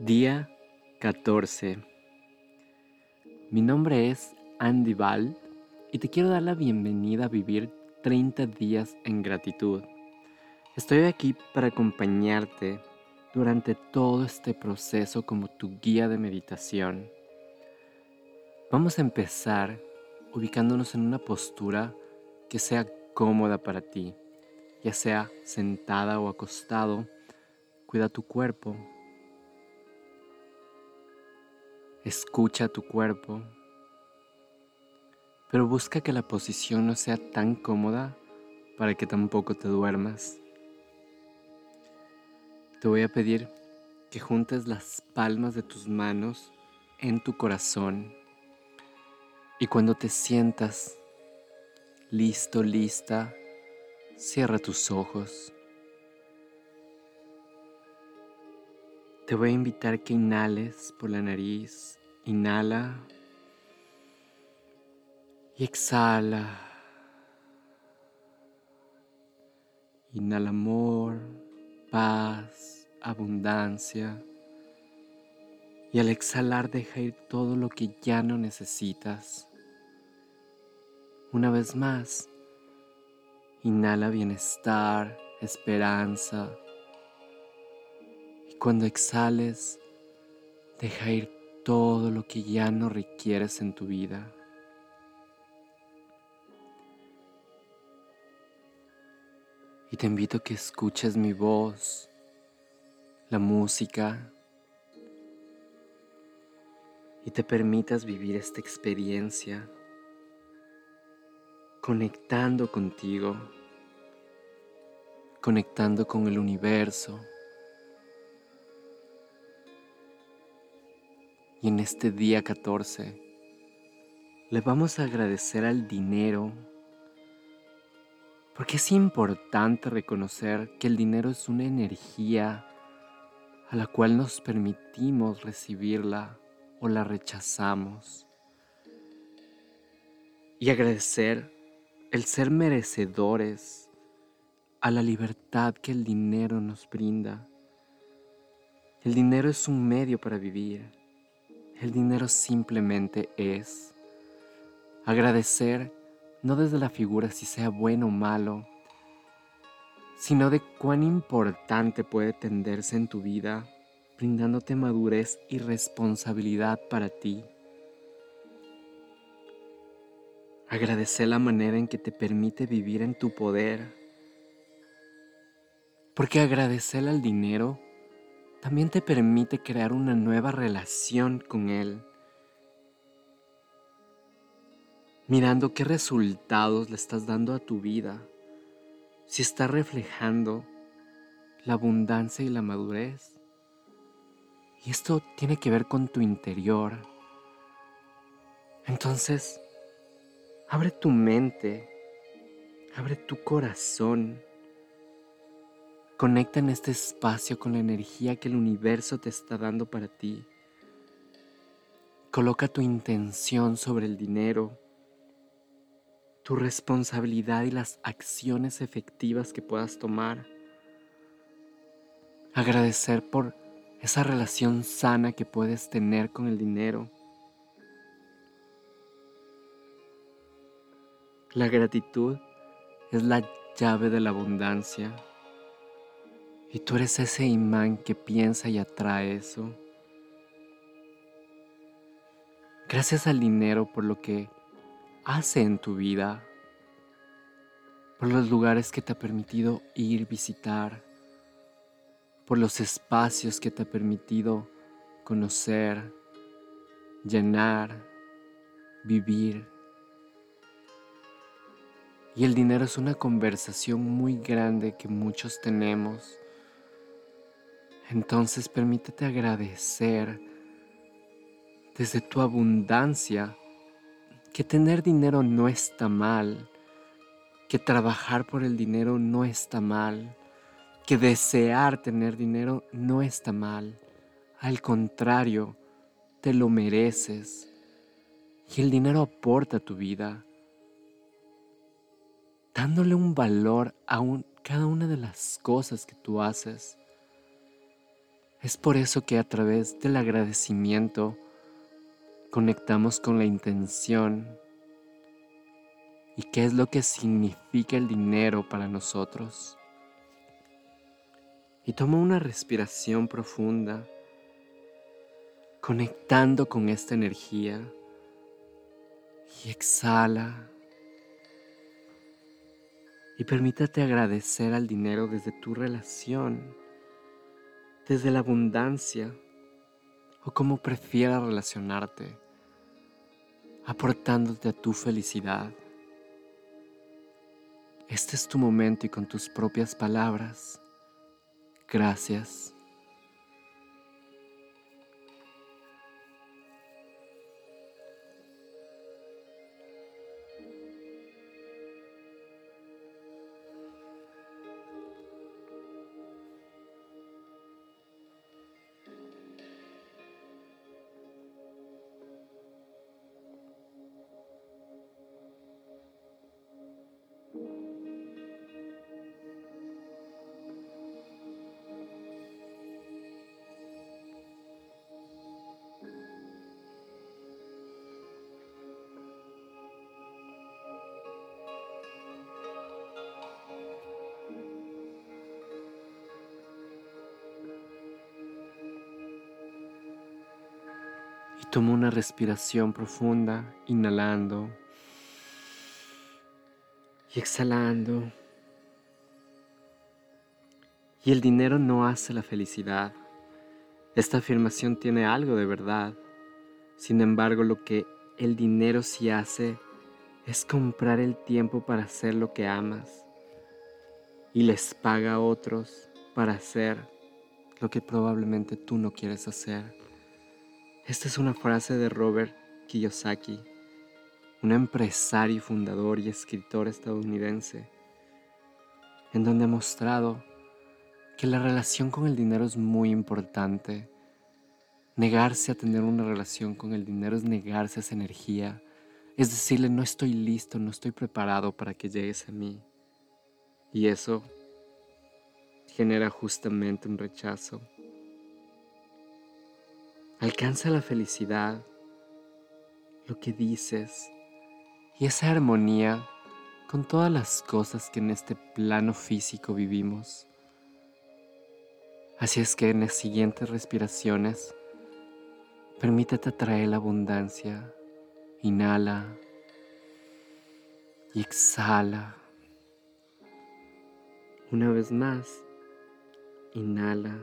Día 14. Mi nombre es Andy Val y te quiero dar la bienvenida a vivir 30 días en gratitud. Estoy aquí para acompañarte durante todo este proceso como tu guía de meditación. Vamos a empezar ubicándonos en una postura que sea cómoda para ti, ya sea sentada o acostado. Cuida tu cuerpo Escucha tu cuerpo, pero busca que la posición no sea tan cómoda para que tampoco te duermas. Te voy a pedir que juntes las palmas de tus manos en tu corazón y cuando te sientas listo, lista, cierra tus ojos. Te voy a invitar que inhales por la nariz Inhala y exhala. Inhala amor, paz, abundancia. Y al exhalar deja ir todo lo que ya no necesitas. Una vez más, inhala bienestar, esperanza. Cuando exhales, deja ir todo lo que ya no requieres en tu vida. Y te invito a que escuches mi voz, la música, y te permitas vivir esta experiencia conectando contigo, conectando con el universo. Y en este día 14 le vamos a agradecer al dinero porque es importante reconocer que el dinero es una energía a la cual nos permitimos recibirla o la rechazamos. Y agradecer el ser merecedores a la libertad que el dinero nos brinda. El dinero es un medio para vivir el dinero simplemente es. Agradecer no desde la figura si sea bueno o malo, sino de cuán importante puede tenderse en tu vida, brindándote madurez y responsabilidad para ti. Agradecer la manera en que te permite vivir en tu poder, porque agradecer al dinero también te permite crear una nueva relación con Él, mirando qué resultados le estás dando a tu vida, si está reflejando la abundancia y la madurez. Y esto tiene que ver con tu interior. Entonces, abre tu mente, abre tu corazón Conecta en este espacio con la energía que el universo te está dando para ti. Coloca tu intención sobre el dinero, tu responsabilidad y las acciones efectivas que puedas tomar. Agradecer por esa relación sana que puedes tener con el dinero. La gratitud es la llave de la abundancia. Y tú eres ese imán que piensa y atrae eso. Gracias al dinero por lo que hace en tu vida, por los lugares que te ha permitido ir, visitar, por los espacios que te ha permitido conocer, llenar, vivir. Y el dinero es una conversación muy grande que muchos tenemos entonces permítete agradecer desde tu abundancia que tener dinero no está mal, que trabajar por el dinero no está mal, que desear tener dinero no está mal. Al contrario, te lo mereces. Y el dinero aporta a tu vida, dándole un valor a cada una de las cosas que tú haces. Es por eso que a través del agradecimiento conectamos con la intención y qué es lo que significa el dinero para nosotros. Y toma una respiración profunda, conectando con esta energía. Y exhala. Y permítate agradecer al dinero desde tu relación, desde la abundancia o como prefieras relacionarte, aportándote a tu felicidad. Este es tu momento y con tus propias palabras Gracias. Toma una respiración profunda, inhalando y exhalando. Y el dinero no hace la felicidad. Esta afirmación tiene algo de verdad. Sin embargo, lo que el dinero sí hace es comprar el tiempo para hacer lo que amas y les paga a otros para hacer lo que probablemente tú no quieres hacer. Esta es una frase de Robert Kiyosaki, un empresario, fundador y escritor estadounidense, en donde ha mostrado que la relación con el dinero es muy importante. Negarse a tener una relación con el dinero es negarse a esa energía, es decirle no estoy listo, no estoy preparado para que llegues a mí. Y eso genera justamente un rechazo. Alcanza la felicidad, lo que dices y esa armonía con todas las cosas que en este plano físico vivimos. Así es que en las siguientes respiraciones, permítete atraer la abundancia. Inhala y exhala. Una vez más, inhala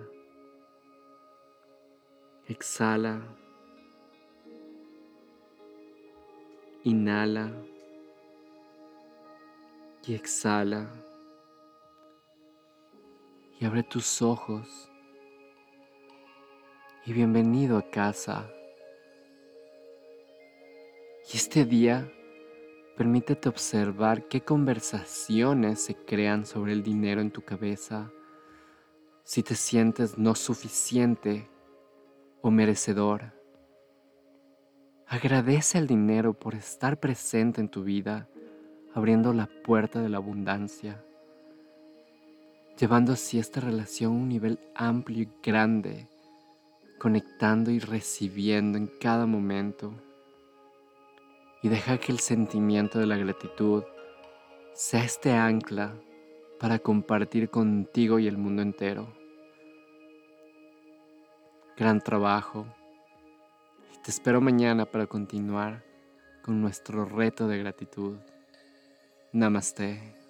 Exhala. Inhala. Y exhala. Y abre tus ojos. Y bienvenido a casa. Y este día, permítete observar qué conversaciones se crean sobre el dinero en tu cabeza. Si te sientes no suficiente o merecedor. Agradece al dinero por estar presente en tu vida, abriendo la puerta de la abundancia, llevando así esta relación a un nivel amplio y grande, conectando y recibiendo en cada momento. Y deja que el sentimiento de la gratitud sea este ancla para compartir contigo y el mundo entero gran trabajo. Te espero mañana para continuar con nuestro reto de gratitud. Namaste.